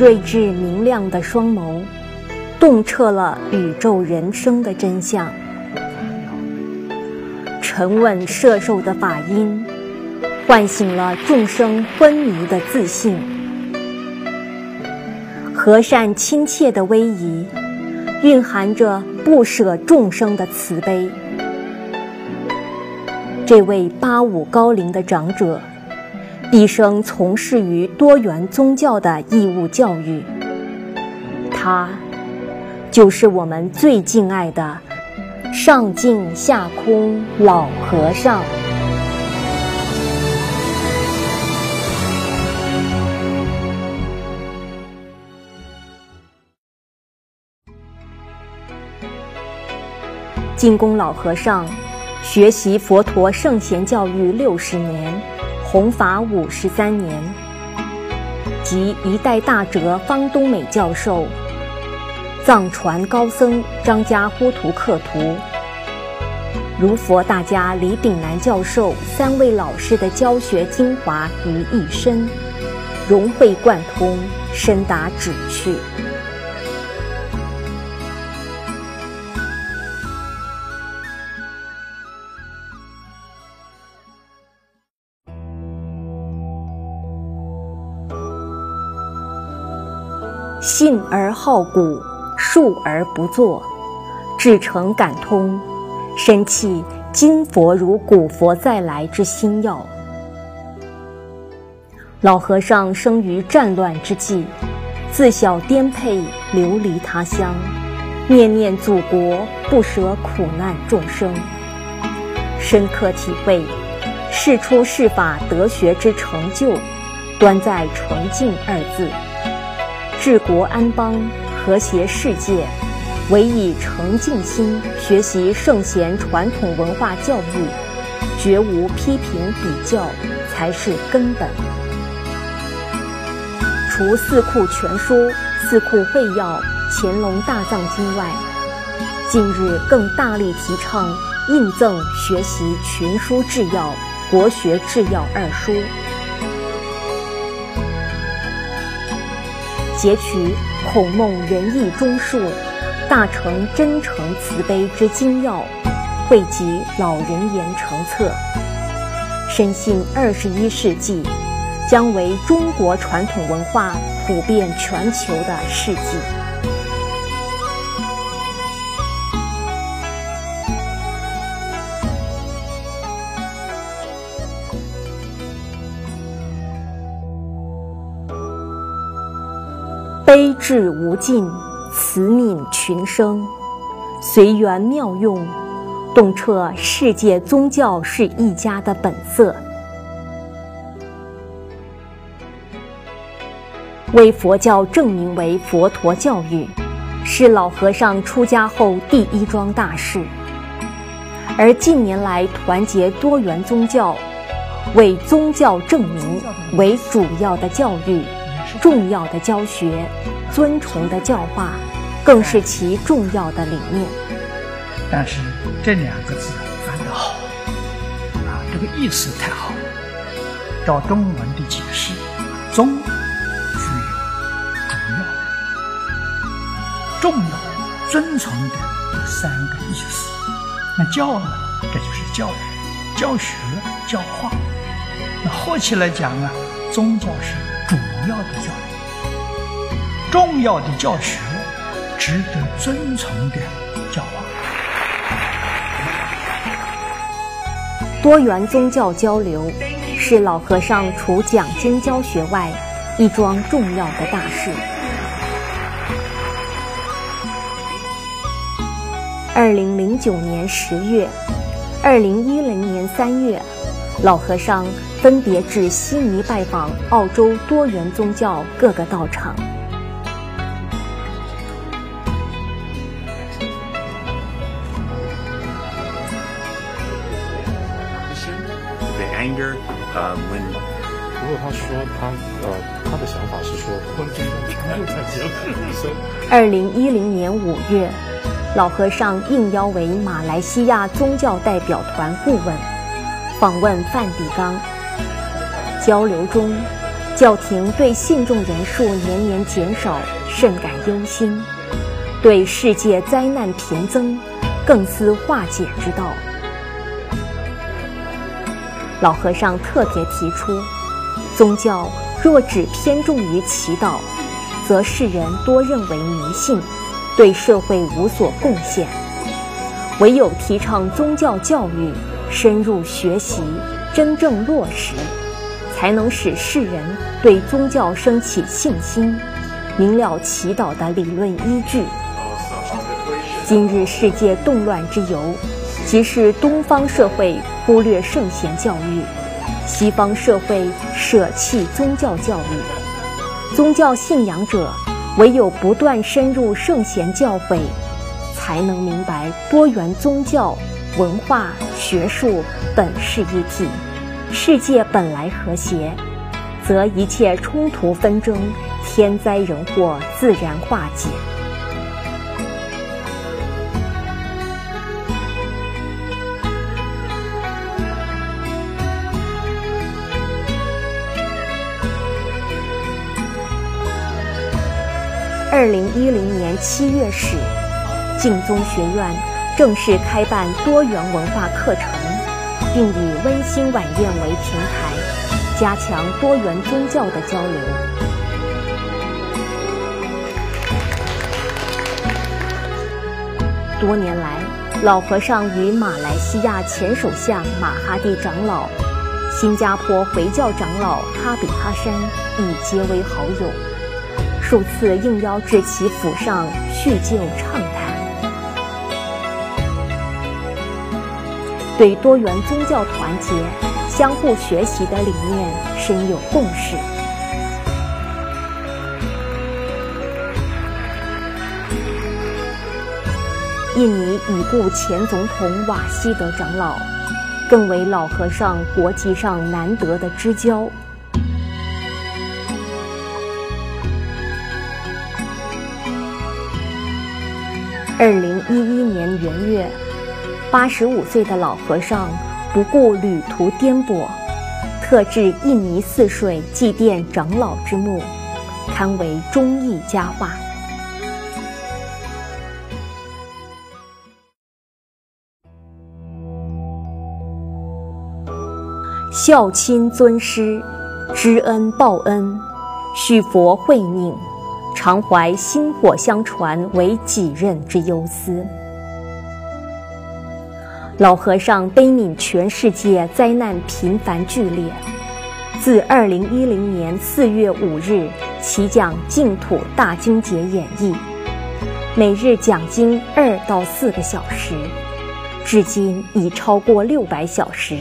睿智明亮的双眸，洞彻了宇宙人生的真相；沉稳摄受的法音，唤醒了众生昏迷的自信；和善亲切的威仪，蕴含着不舍众生的慈悲。这位八五高龄的长者。毕生从事于多元宗教的义务教育，他就是我们最敬爱的上净下空老和尚。净公老和尚学习佛陀圣贤教育六十年。弘法五十三年，及一代大哲方东美教授、藏传高僧张家呼图克图、如佛大家李炳南教授三位老师的教学精华于一身，融会贯通，深达旨趣。信而好古，述而不作，至诚感通，深契今佛如古佛再来之心要。老和尚生于战乱之际，自小颠沛流离他乡，念念祖国，不舍苦难众生，深刻体会世出世法德学之成就，端在纯净二字。治国安邦、和谐世界，唯以诚敬心学习圣贤传统文化教育，绝无批评比较，才是根本。除《四库全书》《四库备要》《乾隆大藏经》外，近日更大力提倡印赠学习《群书治要》《国学治要》二书。截取孔孟仁义忠恕、大成真诚慈悲之精要，汇集老人言成册，深信二十一世纪将为中国传统文化普遍全球的世纪。悲智无尽，慈悯群生，随缘妙用，洞彻世界宗教是一家的本色。为佛教正名为佛陀教育，是老和尚出家后第一桩大事。而近年来团结多元宗教，为宗教正名为主要的教育。重要的教学，尊崇的教化，更是其重要的理念。但是这两个字翻得好啊，这个意思太好。照中文的解释，宗具有主要、重要、尊崇的这三个意思。那教呢，这就是教育、教学、教化。那后期来讲啊，宗教是。主要的教育，重要的教学，值得尊崇的教化。多元宗教交流是老和尚除讲经教学外一桩重要的大事。二零零九年十月，二零一零年三月，老和尚。分别至悉尼拜访澳洲多元宗教各个道场。不过他说他呃他的想法是说，全部在结婚。二零一零年五月，老和尚应邀为马来西亚宗教代表团顾问，访问梵蒂冈。交流中，教廷对信众人数年年减少甚感忧心，对世界灾难频增更思化解之道。老和尚特别提出，宗教若只偏重于祈祷，则世人多认为迷信，对社会无所贡献；唯有提倡宗教教育，深入学习，真正落实，才能使世人对宗教升起信心，明了祈祷的理论依据。今日世界动乱之由，即是东方社会忽略圣贤教育，西方社会舍弃宗教教育。宗教信仰者唯有不断深入圣贤教诲，才能明白多元宗教、文化、学术本是一体，世界本来和谐，则一切冲突纷争、天灾人祸自然化解。二零一零年七月始，净宗学院正式开办多元文化课程，并以温馨晚宴为平台，加强多元宗教的交流。多年来，老和尚与马来西亚前首相马哈蒂长老、新加坡回教长老哈比哈山已结为好友。数次应邀至其府上叙旧畅谈，对多元宗教团结、相互学习的理念深有共识。印尼已故前总统瓦西德长老，更为老和尚国际上难得的知交。二零一一年元月，八十五岁的老和尚不顾旅途颠簸，特至印尼泗水祭奠长老之墓，堪为忠义佳话。孝亲尊师，知恩报恩，续佛慧命。常怀薪火相传为己任之忧思。老和尚悲悯全世界灾难频繁剧烈，自二零一零年四月五日起讲净土大经节演义，每日讲经二到四个小时，至今已超过六百小时。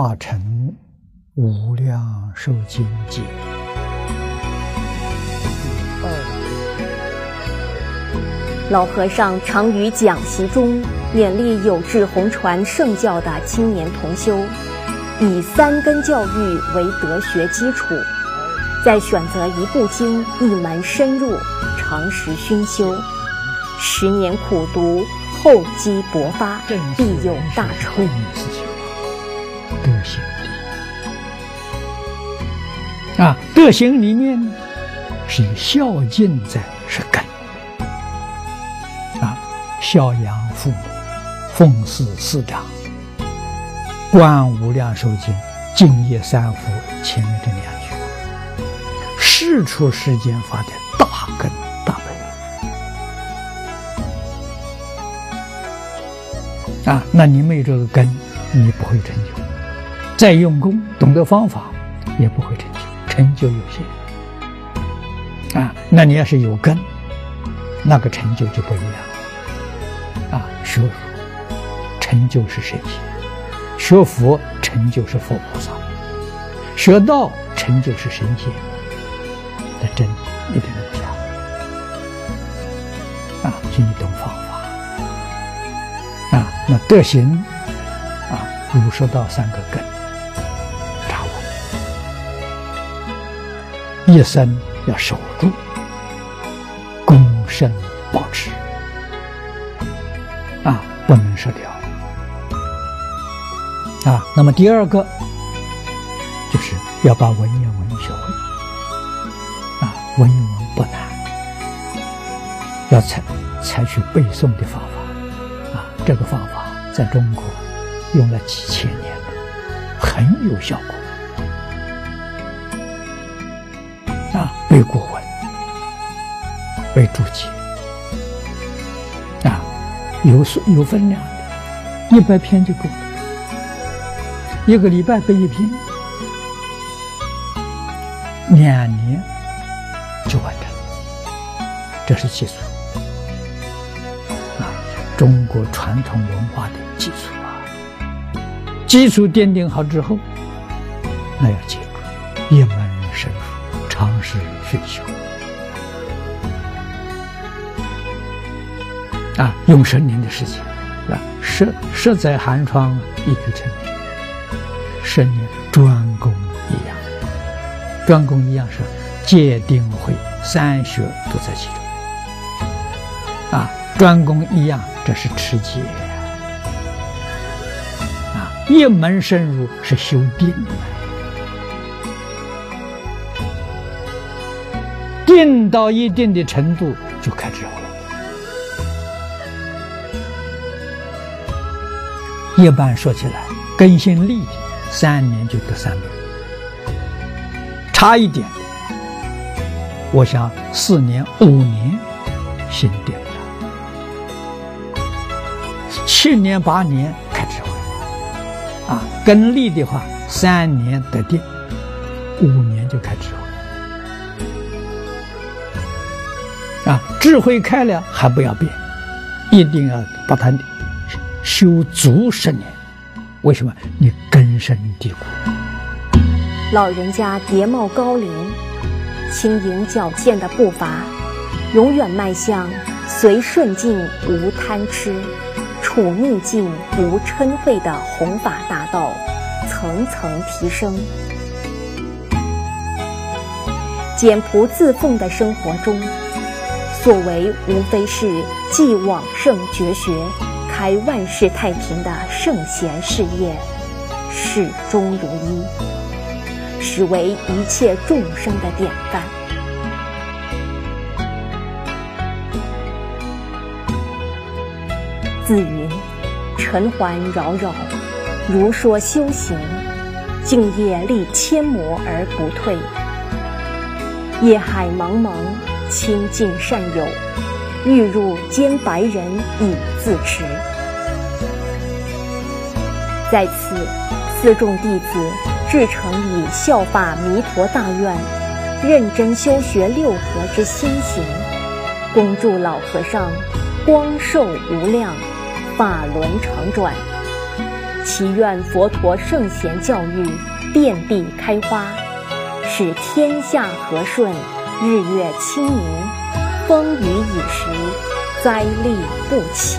大乘无量寿经解》老和尚常于讲习中勉励有志弘传圣教的青年同修，以三根教育为德学基础，再选择一部经一门深入，长时熏修，十年苦读。厚积薄发，必有大成。啊，德行里面是以孝敬在是根啊，孝养父母，奉事师长，观无量寿经净业三福前面这两句，事出世间法的大根大本啊！那你没有这个根，你不会成就。再用功，懂得方法，也不会成就，成就有限。啊，那你要是有根，那个成就就不一样了。啊，学佛成就是神仙，学佛成就是佛菩萨，学道成就是神仙。那真一点都不假。啊，所以你懂方法。啊，那德行，啊，儒说道三个根。一生要守住，终身保持，啊，不能失掉。啊，那么第二个就是要把文言文学会。啊，文言文不难，要采采取背诵的方法。啊，这个方法在中国用了几千年，很有效果。为注解，啊，有数有分量的，一百篇就够了，一个礼拜背一篇，两年就完成，这是基础，啊，中国传统文化的基础啊，基础奠定好之后，那要记住一门深入。尝试学修啊，用神灵的事情啊，十十载寒窗一举成名，十年专攻一样，专攻一样是戒定慧三学都在其中啊，专攻一样这是持戒啊，一门深入是修定。定到一定的程度就开智慧。一般说起来，根性利的三年就得三昧，差一点，我想四年五年心定了，七年八年开智慧。啊，根利的话，三年得定，五年就开智慧。啊，智慧开了还不要变，一定要把它修足十年。为什么？你根深蒂固。老人家叠帽高龄，轻盈矫健的步伐，永远迈向随顺境无贪痴，处逆境无嗔恚的弘法大道，层层提升。简朴自奉的生活中。所为无非是继往圣绝学、开万世太平的圣贤事业，始终如一，实为一切众生的典范。自云：尘寰扰扰，如说修行，静业历千磨而不退，业海茫茫。亲近善友，欲入兼白人以自持。在此，四众弟子至诚以效法弥陀大愿，认真修学六合之心行，恭祝老和尚光寿无量，法轮常转。祈愿佛陀圣贤教育遍地开花，使天下和顺。日月清明，风雨已时，灾厉不起。